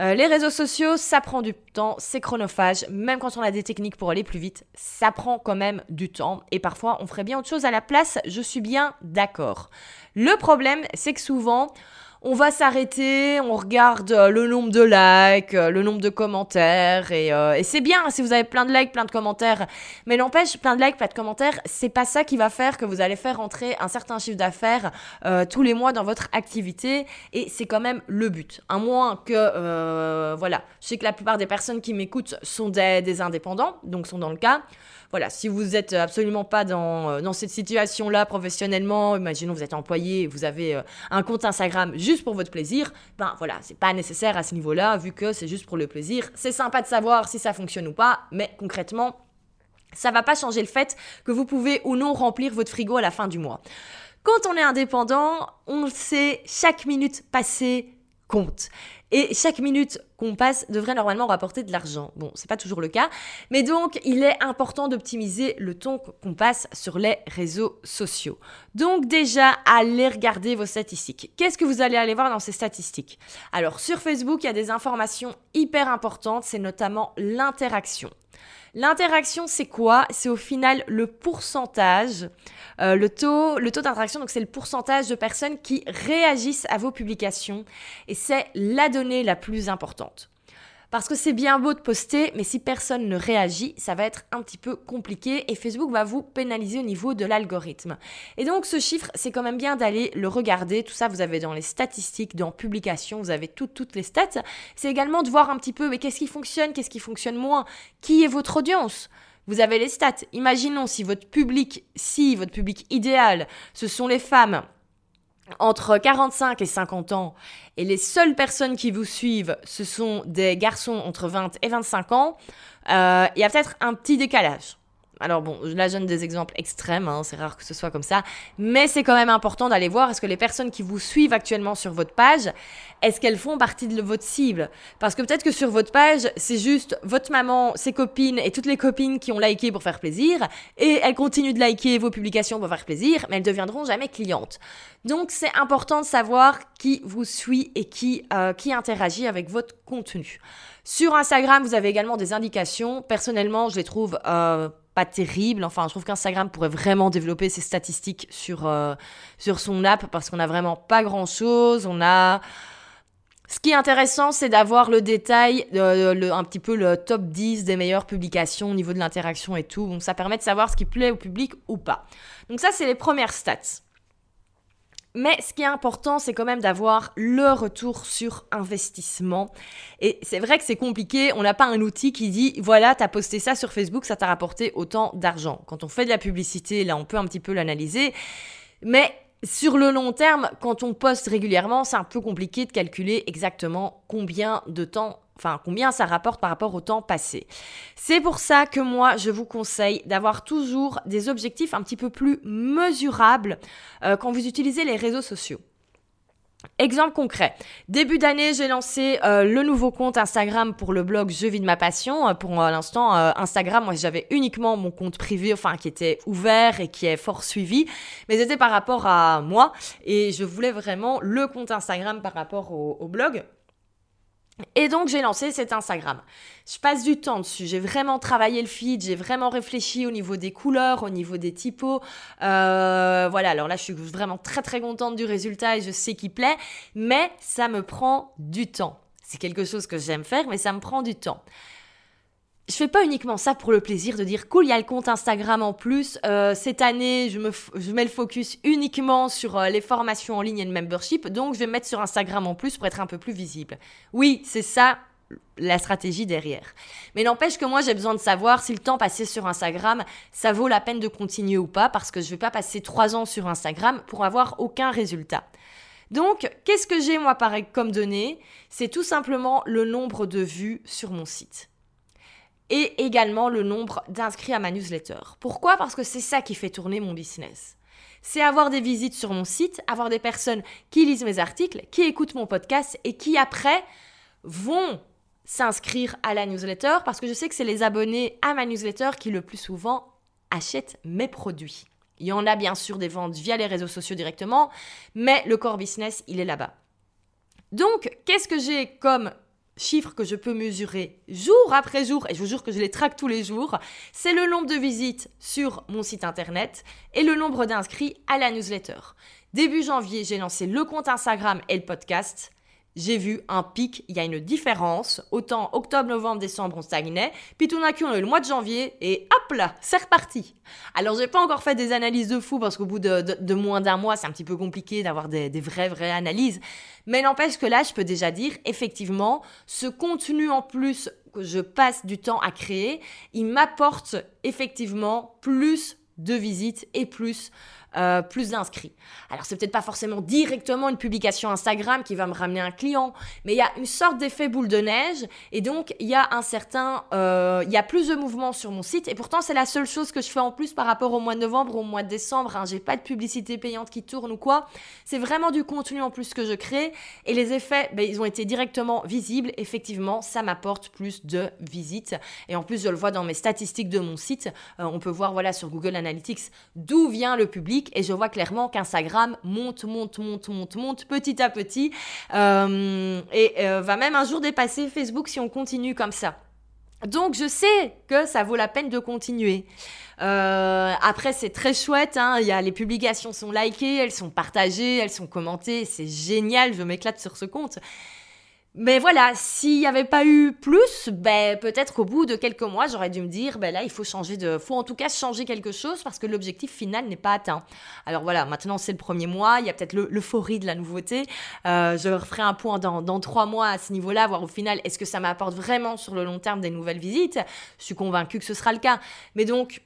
Euh, les réseaux sociaux, ça prend du temps, c'est chronophage, même quand on a des techniques pour aller plus vite, ça prend quand même du temps, et parfois on ferait bien autre chose à la place, je suis bien d'accord. Le problème, c'est que souvent, on va s'arrêter, on regarde euh, le nombre de likes, euh, le nombre de commentaires, euh, et, c'est bien si vous avez plein de likes, plein de commentaires. Mais n'empêche, plein de likes, plein de commentaires, c'est pas ça qui va faire que vous allez faire entrer un certain chiffre d'affaires tous les mois dans votre activité, et c'est quand même le but. À moins que, voilà, je sais que la plupart des personnes qui m'écoutent sont des, des indépendants, donc sont dans le cas voilà, si vous êtes absolument pas dans, euh, dans cette situation-là professionnellement, imaginons vous êtes employé vous avez euh, un compte Instagram juste pour votre plaisir, ben voilà, c'est pas nécessaire à ce niveau-là, vu que c'est juste pour le plaisir. C'est sympa de savoir si ça fonctionne ou pas, mais concrètement, ça va pas changer le fait que vous pouvez ou non remplir votre frigo à la fin du mois. Quand on est indépendant, on sait, chaque minute passée compte. Et chaque minute qu'on passe devrait normalement rapporter de l'argent. Bon, c'est pas toujours le cas, mais donc il est important d'optimiser le temps qu'on passe sur les réseaux sociaux. Donc déjà, allez regarder vos statistiques. Qu'est-ce que vous allez aller voir dans ces statistiques? Alors sur Facebook, il y a des informations hyper importantes, c'est notamment l'interaction. L'interaction, c'est quoi? C'est au final le pourcentage, euh, le taux, le taux d'interaction. Donc c'est le pourcentage de personnes qui réagissent à vos publications, et c'est la donnée la plus importante. Parce que c'est bien beau de poster, mais si personne ne réagit, ça va être un petit peu compliqué et Facebook va vous pénaliser au niveau de l'algorithme. Et donc ce chiffre, c'est quand même bien d'aller le regarder. Tout ça, vous avez dans les statistiques, dans publication, vous avez toutes les stats. C'est également de voir un petit peu, mais qu'est-ce qui fonctionne, qu'est-ce qui fonctionne moins, qui est votre audience? Vous avez les stats. Imaginons si votre public, si votre public idéal, ce sont les femmes entre 45 et 50 ans et les seules personnes qui vous suivent, ce sont des garçons entre 20 et 25 ans, euh, il y a peut-être un petit décalage. Alors bon, là je donne des exemples extrêmes, hein, c'est rare que ce soit comme ça, mais c'est quand même important d'aller voir est-ce que les personnes qui vous suivent actuellement sur votre page, est-ce qu'elles font partie de votre cible? Parce que peut-être que sur votre page, c'est juste votre maman, ses copines et toutes les copines qui ont liké pour faire plaisir, et elles continuent de liker vos publications pour faire plaisir, mais elles deviendront jamais clientes. Donc c'est important de savoir qui vous suit et qui, euh, qui interagit avec votre contenu. Sur Instagram, vous avez également des indications. Personnellement, je les trouve... Euh, pas terrible. Enfin, je trouve qu'Instagram pourrait vraiment développer ses statistiques sur, euh, sur son app parce qu'on a vraiment pas grand chose. On a. Ce qui est intéressant, c'est d'avoir le détail, euh, le, un petit peu le top 10 des meilleures publications au niveau de l'interaction et tout. Donc ça permet de savoir ce qui plaît au public ou pas. Donc ça, c'est les premières stats. Mais ce qui est important, c'est quand même d'avoir le retour sur investissement. Et c'est vrai que c'est compliqué. On n'a pas un outil qui dit, voilà, t'as posté ça sur Facebook, ça t'a rapporté autant d'argent. Quand on fait de la publicité, là, on peut un petit peu l'analyser. Mais sur le long terme, quand on poste régulièrement, c'est un peu compliqué de calculer exactement combien de temps enfin combien ça rapporte par rapport au temps passé. C'est pour ça que moi, je vous conseille d'avoir toujours des objectifs un petit peu plus mesurables euh, quand vous utilisez les réseaux sociaux. Exemple concret. Début d'année, j'ai lancé euh, le nouveau compte Instagram pour le blog Je vis de ma passion. Euh, pour l'instant, Instagram, moi j'avais uniquement mon compte privé, enfin qui était ouvert et qui est fort suivi, mais c'était par rapport à moi et je voulais vraiment le compte Instagram par rapport au blog. Et donc j'ai lancé cet Instagram. Je passe du temps dessus, j'ai vraiment travaillé le feed, j'ai vraiment réfléchi au niveau des couleurs, au niveau des typos. Euh, voilà, alors là je suis vraiment très très contente du résultat et je sais qu'il plaît, mais ça me prend du temps. C'est quelque chose que j'aime faire, mais ça me prend du temps je fais pas uniquement ça pour le plaisir de dire cool, il y a le compte Instagram en plus. Euh, cette année, je, me je mets le focus uniquement sur euh, les formations en ligne et le membership, donc je vais mettre sur Instagram en plus pour être un peu plus visible. Oui, c'est ça la stratégie derrière. Mais n'empêche que moi j'ai besoin de savoir si le temps passé sur Instagram, ça vaut la peine de continuer ou pas, parce que je vais pas passer trois ans sur Instagram pour avoir aucun résultat. Donc, qu'est-ce que j'ai moi pareil comme données? C'est tout simplement le nombre de vues sur mon site et également le nombre d'inscrits à ma newsletter. Pourquoi? Parce que c'est ça qui fait tourner mon business. C'est avoir des visites sur mon site, avoir des personnes qui lisent mes articles, qui écoutent mon podcast et qui après vont s'inscrire à la newsletter parce que je sais que c'est les abonnés à ma newsletter qui le plus souvent achètent mes produits. Il y en a bien sûr des ventes via les réseaux sociaux directement, mais le core business, il est là-bas. Donc, qu'est-ce que j'ai comme chiffres que je peux mesurer jour après jour, et je vous jure que je les traque tous les jours, c'est le nombre de visites sur mon site internet et le nombre d'inscrits à la newsletter. Début janvier, j'ai lancé le compte Instagram et le podcast j'ai vu un pic, il y a une différence. Autant octobre, novembre, décembre, on stagnait. Puis tout d'un coup, on a eu le mois de janvier et hop là, c'est reparti. Alors, j'ai pas encore fait des analyses de fou parce qu'au bout de, moins d'un mois, c'est un petit peu compliqué d'avoir des, des vraies, vraies analyses. Mais n'empêche que là, je peux déjà dire, effectivement, ce contenu en plus que je passe du temps à créer, il m'apporte effectivement plus de visites et plus euh, plus d'inscrits. Alors c'est peut-être pas forcément directement une publication Instagram qui va me ramener un client, mais il y a une sorte d'effet boule de neige et donc il y a un certain, euh, il y a plus de mouvements sur mon site et pourtant c'est la seule chose que je fais en plus par rapport au mois de novembre, au mois de décembre. Hein. J'ai pas de publicité payante qui tourne ou quoi. C'est vraiment du contenu en plus que je crée et les effets, ben, ils ont été directement visibles. Effectivement, ça m'apporte plus de visites et en plus je le vois dans mes statistiques de mon site. Euh, on peut voir voilà sur Google Analytics d'où vient le public et je vois clairement qu'Instagram monte, monte, monte, monte, monte petit à petit euh, et euh, va même un jour dépasser Facebook si on continue comme ça. Donc je sais que ça vaut la peine de continuer. Euh, après c'est très chouette, hein. les publications sont likées, elles sont partagées, elles sont commentées, c'est génial, je m'éclate sur ce compte. Mais voilà, s'il n'y avait pas eu plus, ben peut-être qu'au bout de quelques mois, j'aurais dû me dire, ben là, il faut changer de, faut en tout cas changer quelque chose parce que l'objectif final n'est pas atteint. Alors voilà, maintenant c'est le premier mois, il y a peut-être l'euphorie de la nouveauté. Euh, je referai un point dans, dans trois mois à ce niveau-là, voir au final est-ce que ça m'apporte vraiment sur le long terme des nouvelles visites? Je suis convaincue que ce sera le cas. Mais donc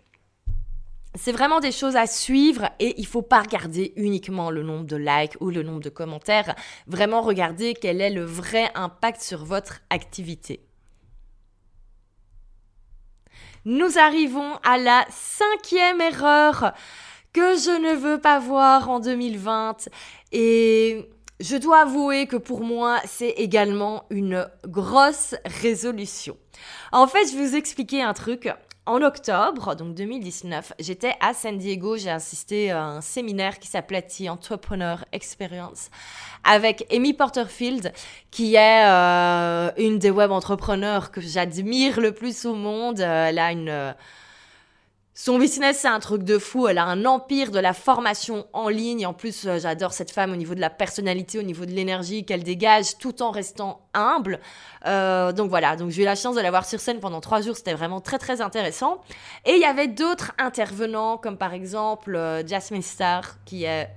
c'est vraiment des choses à suivre et il faut pas regarder uniquement le nombre de likes ou le nombre de commentaires, vraiment regarder quel est le vrai impact sur votre activité. Nous arrivons à la cinquième erreur que je ne veux pas voir en 2020 et je dois avouer que pour moi, c'est également une grosse résolution. En fait, je vais vous expliquer un truc en octobre, donc 2019, j'étais à San Diego, j'ai assisté à un séminaire qui s'appelait Entrepreneur Experience avec Amy Porterfield, qui est euh, une des web entrepreneurs que j'admire le plus au monde. Elle a une son business, c'est un truc de fou. Elle a un empire de la formation en ligne. En plus, euh, j'adore cette femme au niveau de la personnalité, au niveau de l'énergie qu'elle dégage, tout en restant humble. Euh, donc voilà, donc j'ai eu la chance de la voir sur scène pendant trois jours. C'était vraiment très très intéressant. Et il y avait d'autres intervenants, comme par exemple euh, Jasmine Star, qui est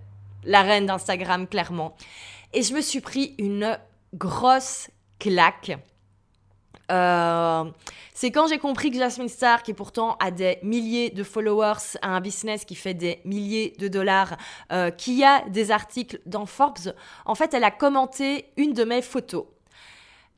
la reine d'Instagram, clairement. Et je me suis pris une grosse claque euh, c'est quand j'ai compris que Jasmine Star, qui pourtant a des milliers de followers, a un business qui fait des milliers de dollars, euh, qui a des articles dans Forbes, en fait, elle a commenté une de mes photos.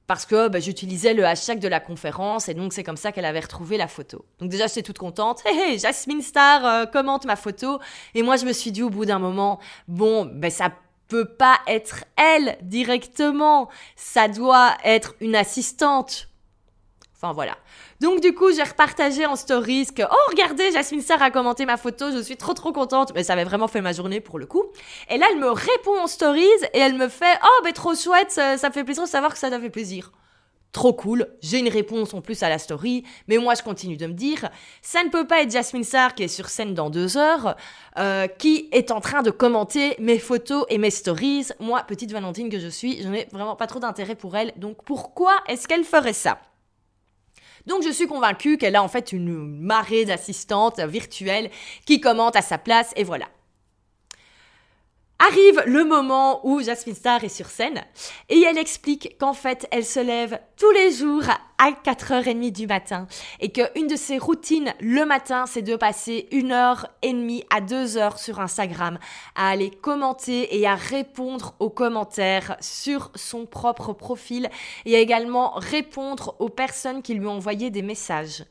Parce que bah, j'utilisais le hashtag de la conférence et donc c'est comme ça qu'elle avait retrouvé la photo. Donc déjà j'étais toute contente. Hé hé, Jasmine Star euh, commente ma photo. Et moi je me suis dit au bout d'un moment, bon, ben ça peut pas être elle directement. Ça doit être une assistante Enfin voilà. Donc du coup, j'ai repartagé en stories que oh regardez, Jasmine Sarr a commenté ma photo, je suis trop trop contente, mais ça avait vraiment fait ma journée pour le coup. Et là, elle me répond en stories et elle me fait oh ben trop chouette, ça, me fait plaisir de savoir que ça t'a fait plaisir. Trop cool, j'ai une réponse en plus à la story, mais moi je continue de me dire, ça ne peut pas être Jasmine Sarr qui est sur scène dans deux heures, euh, qui est en train de commenter mes photos et mes stories. Moi, petite Valentine que je suis, je n'ai vraiment pas trop d'intérêt pour elle, donc pourquoi est-ce qu'elle ferait ça? Donc je suis convaincue qu'elle a en fait une marée d'assistantes virtuelles qui commentent à sa place et voilà. Arrive le moment où Jasmine Star est sur scène et elle explique qu'en fait elle se lève tous les jours à 4h30 du matin et qu'une de ses routines le matin c'est de passer une heure et demie à deux heures sur Instagram à aller commenter et à répondre aux commentaires sur son propre profil et à également répondre aux personnes qui lui ont envoyé des messages.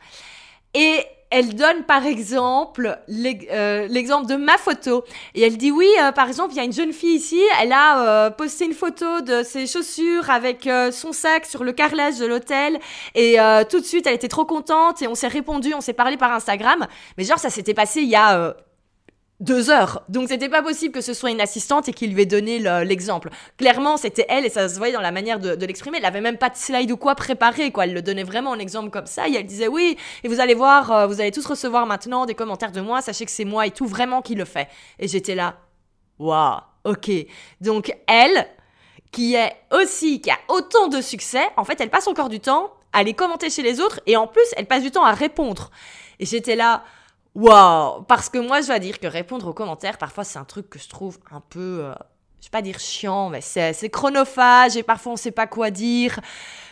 Et elle donne par exemple euh, l'exemple de ma photo. Et elle dit oui, euh, par exemple, il y a une jeune fille ici, elle a euh, posté une photo de ses chaussures avec son sac sur le carrelage de l'hôtel. Et tout de suite, elle était trop contente et on s'est répondu, on s'est parlé par Instagram. Mais genre, ça s'était passé il y a deux heures. Donc c'était pas possible que ce soit une assistante et qu'il lui ait donné l'exemple. Clairement, c'était elle et ça se voyait dans la manière de, l'exprimer. Elle avait même pas de slide ou quoi préparé, quoi. Elle le donnait vraiment en exemple comme ça et elle disait oui, et vous allez voir, euh, vous allez tous recevoir maintenant des commentaires de moi, sachez que c'est moi et tout vraiment qui le fait. Et j'étais là, waouh, ok. Donc elle, qui est aussi, qui a autant de succès, en fait, elle passe encore du temps à aller commenter chez les autres et en plus, elle passe du temps à répondre. Et j'étais là, Waouh Parce que moi, je dois dire que répondre aux commentaires, parfois, c'est un truc que je trouve un peu, euh, je vais pas dire chiant, mais c'est chronophage et parfois, on sait pas quoi dire.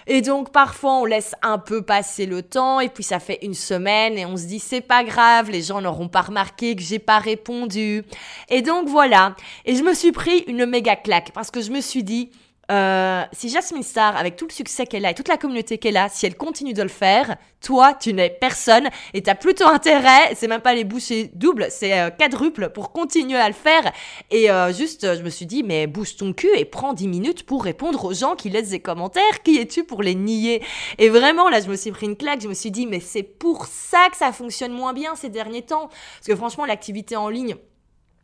Et donc, parfois, on laisse un peu passer le temps et puis ça fait une semaine et on se dit, c'est pas grave, les gens n'auront pas remarqué que j'ai pas répondu. Et donc, voilà. Et je me suis pris une méga claque parce que je me suis dit, euh, si Jasmine Star, avec tout le succès qu'elle a et toute la communauté qu'elle a, si elle continue de le faire, toi, tu n'es personne et t'as plutôt intérêt, c'est même pas les bouchées doubles, c'est euh, quadruple pour continuer à le faire. Et euh, juste, je me suis dit, mais bouge ton cul et prends 10 minutes pour répondre aux gens qui laissent des commentaires. Qui es-tu pour les nier? Et vraiment, là, je me suis pris une claque, je me suis dit, mais c'est pour ça que ça fonctionne moins bien ces derniers temps. Parce que franchement, l'activité en ligne,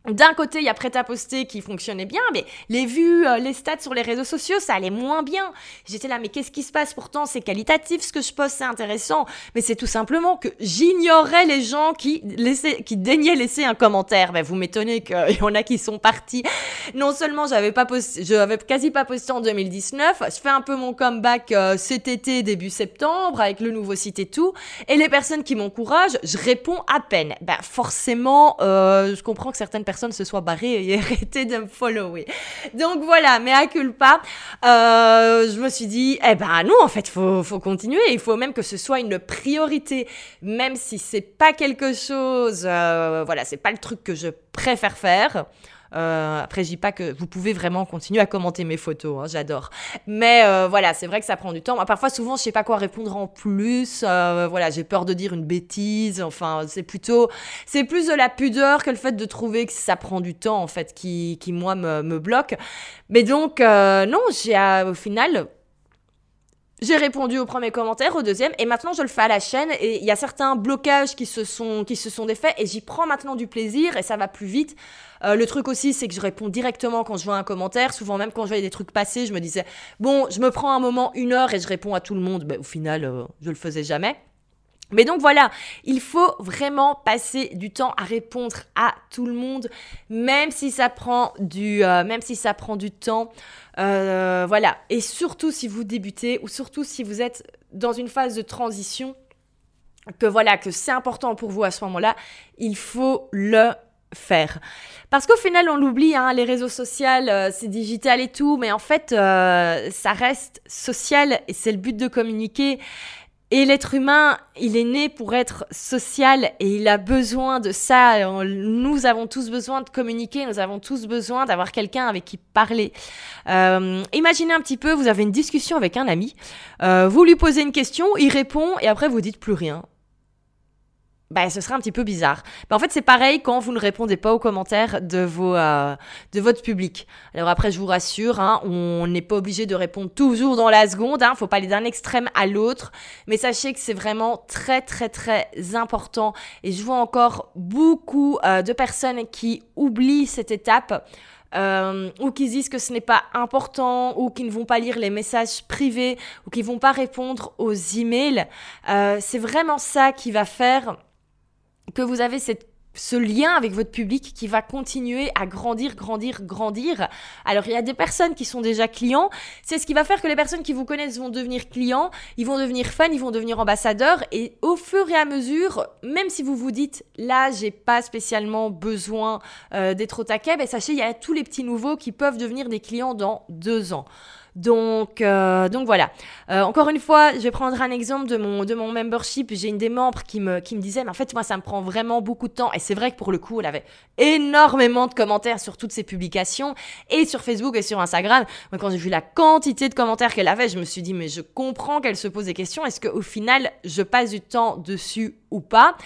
d'un côté, il y a prêt à poster qui fonctionnait bien, mais les vues, euh, les stats sur les réseaux sociaux, ça allait moins bien. J'étais là, mais qu'est-ce qui se passe? Pourtant, c'est qualitatif ce que je poste, c'est intéressant. Mais c'est tout simplement que j'ignorais les gens qui laissaient, qui daignaient laisser un commentaire. Ben, vous m'étonnez qu'il y en a qui sont partis. Non seulement j'avais pas posté, je avais quasi pas posté en 2019. Je fais un peu mon comeback euh, cet été, début septembre, avec le nouveau site et tout. Et les personnes qui m'encouragent, je réponds à peine. Ben, forcément, euh, je comprends que certaines personnes se soit barrée et <laughs> arrêté de me follower. Donc voilà, mais à culpa, euh, je me suis dit, eh ben non, en fait, faut, faut continuer. Il faut même que ce soit une priorité, même si c'est pas quelque chose, euh, voilà, c'est pas le truc que je préfère faire. Euh, après, je dis pas que vous pouvez vraiment continuer à commenter mes photos, hein, j'adore. Mais euh, voilà, c'est vrai que ça prend du temps. parfois, souvent, je sais pas quoi répondre en plus. Euh, voilà, j'ai peur de dire une bêtise. Enfin, c'est plutôt, c'est plus de la pudeur que le fait de trouver que ça prend du temps en fait qui, qui moi me, me bloque. Mais donc, non, j'ai au final j'ai répondu au premier commentaire, au deuxième, et maintenant je le fais à la chaîne. Et il y a certains blocages qui se sont, qui se sont défaits, et j'y prends maintenant du plaisir, et ça va plus vite. Euh, le truc aussi, c'est que je réponds directement quand je vois un commentaire. Souvent, même quand je voyais des trucs passer, je me disais, bon, je me prends un moment, une heure, et je réponds à tout le monde. Ben, au final, euh, je le faisais jamais. Mais donc voilà, il faut vraiment passer du temps à répondre à tout le monde, même si ça prend du, euh, même si ça prend du temps. Euh, voilà, et surtout si vous débutez ou surtout si vous êtes dans une phase de transition, que voilà, que c'est important pour vous à ce moment-là, il faut le faire. Parce qu'au final, on l'oublie, hein, les réseaux sociaux, euh, c'est digital et tout, mais en fait, ça reste social et c'est le but de communiquer. Et l'être humain, il est né pour être social et il a besoin de ça. Nous avons tous besoin de communiquer, nous avons tous besoin d'avoir quelqu'un avec qui parler. Euh, imaginez un petit peu, vous avez une discussion avec un ami, euh, vous lui posez une question, il répond et après vous dites plus rien bah, ce serait un petit peu bizarre. Bah, en fait, c'est pareil quand vous ne répondez pas aux commentaires de, vos, euh, de votre public. Alors après, je vous rassure, hein, on n'est pas obligé de répondre toujours dans la seconde. Hein, faut pas aller d'un extrême à l'autre. Mais sachez que c'est vraiment très, très, très important. Et je vois encore beaucoup euh, de personnes qui oublient cette étape. Euh, ou qui disent que ce n'est pas important, ou qui ne vont pas lire les messages privés, ou qui vont pas répondre aux emails. Euh, c'est vraiment ça qui va faire que vous avez ce lien avec votre public qui va continuer à grandir, grandir, grandir. Alors il y a des personnes qui sont déjà clients, c'est ce qui va faire que les personnes qui vous connaissent vont devenir clients, ils vont devenir fans, ils vont devenir ambassadeurs et au fur et à mesure, même si vous vous dites là j'ai pas spécialement besoin euh, d'être au taquet, ben, sachez il y a tous les petits nouveaux qui peuvent devenir des clients dans deux ans. Donc, euh, donc voilà. Euh, encore une fois, je vais prendre un exemple de mon, de mon membership. J'ai une des membres qui me, qui me disait, mais en fait, moi, ça me prend vraiment beaucoup de temps. Et c'est vrai que pour le coup, elle avait énormément de commentaires sur toutes ses publications et sur Facebook et sur Instagram. Moi, quand j'ai vu la quantité de commentaires qu'elle avait, je me suis dit, mais je comprends qu'elle se pose des questions. Est-ce qu'au final, je passe du temps dessus ou pas?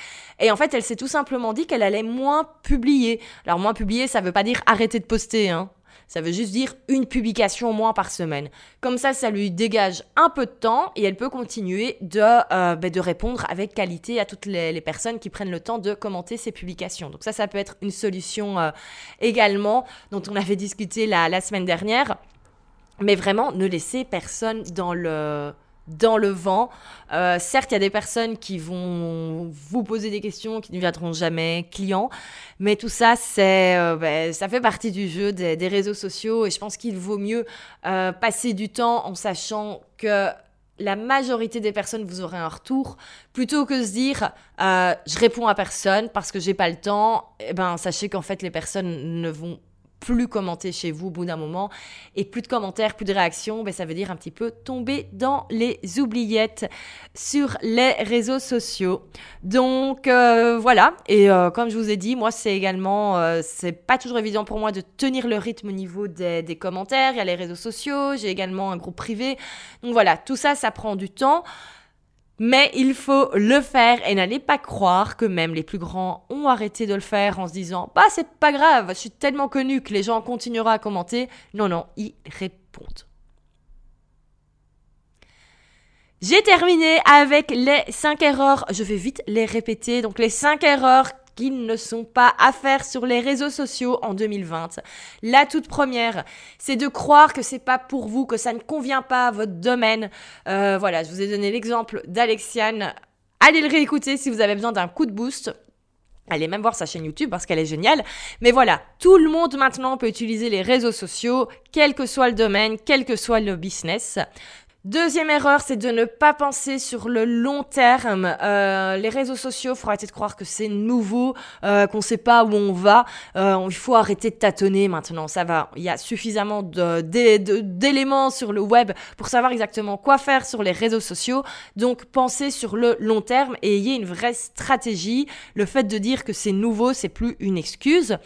Et en fait, elle s'est tout simplement dit qu'elle allait moins publier. Alors, moins publier, ça veut pas dire arrêter de poster, hein. Ça veut juste dire une publication au moins par semaine. Comme ça, ça lui dégage un peu de temps et elle peut continuer de, euh, ben, répondre avec qualité à toutes les, personnes qui prennent le temps de commenter ses publications. Donc ça, ça peut être une solution euh, également dont on avait discuté la semaine dernière. Mais vraiment, ne laissez personne dans le dans le vent. Euh, certes, il y a des personnes qui vont vous poser des questions qui ne viendront jamais clients, mais tout ça, c'est, euh, ben, ça fait partie du jeu des, réseaux sociaux et je pense qu'il vaut mieux euh, passer du temps en sachant que la majorité des personnes vous aurez un retour plutôt que se dire je réponds à personne parce que j'ai pas le temps. Eh ben sachez qu'en fait les personnes ne vont plus commenter chez vous au bout d'un moment. Et plus de commentaires, plus de réactions, ben, ça veut dire un petit peu tomber dans les oubliettes sur les réseaux sociaux. Donc euh, voilà, et euh, comme je vous ai dit, moi c'est également, euh, c'est pas toujours évident pour moi de tenir le rythme au niveau des, des commentaires, il y a les réseaux sociaux, j'ai également un groupe privé. Donc voilà, tout ça, ça prend du temps. Mais il faut le faire et n'allez pas croire que même les plus grands ont arrêté de le faire en se disant Bah, c'est pas grave, je suis tellement connu que les gens continueront à commenter. Non, non, ils répondent. J'ai terminé avec les 5 erreurs. Je vais vite les répéter. Donc les 5 erreurs qu'ils ne sont pas à faire sur les réseaux sociaux en 2020. La toute première, c'est de croire que c'est pas pour vous, que ça ne convient pas à votre domaine. Euh, voilà, je vous ai donné l'exemple d'Alexiane. Allez le réécouter si vous avez besoin d'un coup de boost. Allez même voir sa chaîne YouTube parce qu'elle est géniale. Mais voilà, tout le monde maintenant peut utiliser les réseaux sociaux, quel que soit le domaine, quel que soit le business. Deuxième erreur, c'est de ne pas penser sur le long terme. Euh, les réseaux sociaux, faut arrêter de croire que c'est nouveau, euh, qu'on ne sait pas où on va. Euh, il faut arrêter de tâtonner maintenant, ça va. Il y a suffisamment d'éléments sur le web pour savoir exactement quoi faire sur les réseaux sociaux. Donc pensez sur le long terme et ayez une vraie stratégie. Le fait de dire que c'est nouveau, c'est plus une excuse.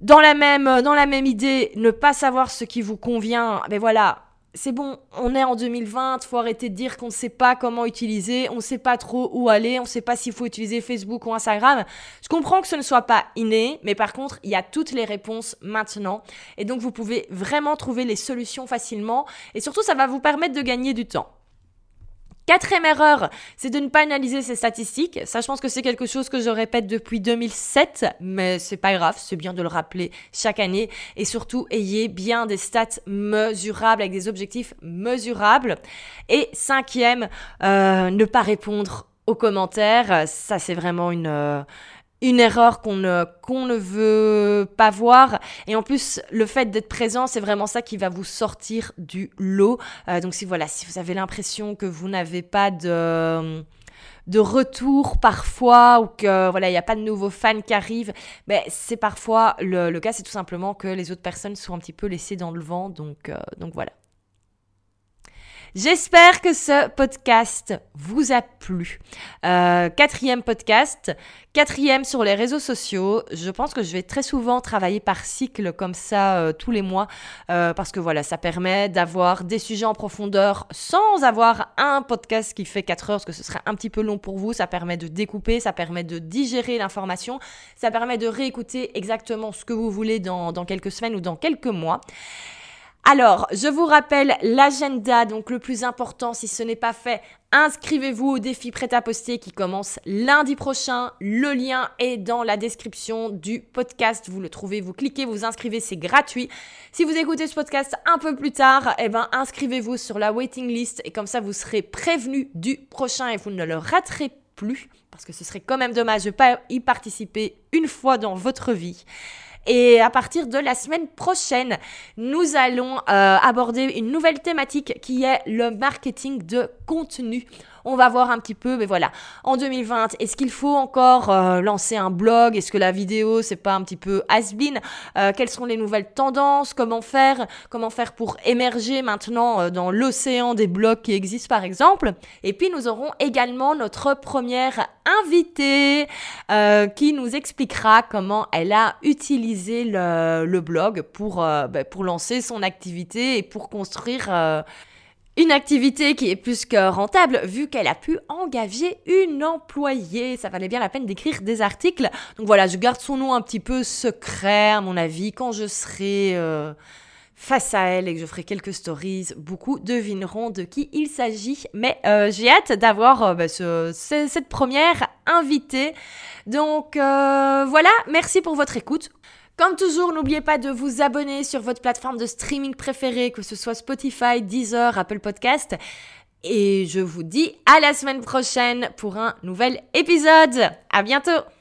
Dans la même, dans la même idée, ne pas savoir ce qui vous convient, mais voilà, c'est bon, on est en 2020, faut arrêter de dire qu'on ne sait pas comment utiliser, on ne sait pas trop où aller, on ne sait pas s'il faut utiliser Facebook ou Instagram. Je comprends que ce ne soit pas inné, mais par contre, il y a toutes les réponses maintenant. Et donc, vous pouvez vraiment trouver les solutions facilement. Et surtout, ça va vous permettre de gagner du temps. Quatrième erreur, c'est de ne pas analyser ces statistiques. Ça, je pense que c'est quelque chose que je répète depuis 2007, mais c'est pas grave, c'est bien de le rappeler chaque année. Et surtout, ayez bien des stats mesurables avec des objectifs mesurables. Et cinquième, euh, ne pas répondre aux commentaires. Ça, c'est vraiment une, euh, une erreur qu'on ne, ne veut pas voir. Et en plus, le fait d'être présent, c'est vraiment ça qui va vous sortir du lot. Euh, donc si voilà, si vous avez l'impression que vous n'avez pas de de retour parfois ou que voilà il n'y a pas de nouveaux fans qui arrivent ben c'est parfois le, le cas c'est tout simplement que les autres personnes sont un petit peu laissées dans le vent donc euh, donc voilà J'espère que ce podcast vous a plu. Euh, quatrième podcast, quatrième sur les réseaux sociaux. Je pense que je vais très souvent travailler par cycle comme ça euh, tous les mois euh, parce que voilà, ça permet d'avoir des sujets en profondeur sans avoir un podcast qui fait 4 heures parce que ce serait un petit peu long pour vous. Ça permet de découper, ça permet de digérer l'information, ça permet de réécouter exactement ce que vous voulez dans, dans quelques semaines ou dans quelques mois. Alors, je vous rappelle l'agenda, donc le plus important, si ce n'est pas fait, inscrivez-vous au défi prêt à poster qui commence lundi prochain. Le lien est dans la description du podcast. Vous le trouvez, vous cliquez, vous inscrivez, c'est gratuit. Si vous écoutez ce podcast un peu plus tard, eh ben, inscrivez-vous sur la waiting list et comme ça, vous serez prévenu du prochain et vous ne le raterez plus parce que ce serait quand même dommage de ne pas y participer une fois dans votre vie. Et à partir de la semaine prochaine, nous allons euh, aborder une nouvelle thématique qui est le marketing de contenu on va voir un petit peu, mais voilà, en 2020, est-ce qu'il faut encore euh, lancer un blog? Est-ce que la vidéo, c'est pas un petit peu has-been euh, Quelles sont les nouvelles tendances? Comment faire Comment faire pour émerger maintenant euh, dans l'océan des blogs qui existent, par exemple? Et puis, nous aurons également notre première invitée qui nous expliquera comment elle a utilisé le, blog pour, ben, pour lancer son activité et pour construire une activité qui est plus que rentable vu qu'elle a pu engager une employée. Ça valait bien la peine d'écrire des articles. Donc voilà, je garde son nom un petit peu secret à mon avis. Quand je serai euh, face à elle et que je ferai quelques stories, beaucoup devineront de qui il s'agit. Mais euh, j'ai hâte d'avoir euh, bah, cette première invitée. Donc voilà, merci pour votre écoute. Comme toujours, n'oubliez pas de vous abonner sur votre plateforme de streaming préférée, que ce soit Spotify, Deezer, Apple Podcast. Et je vous dis à la semaine prochaine pour un nouvel épisode. À bientôt!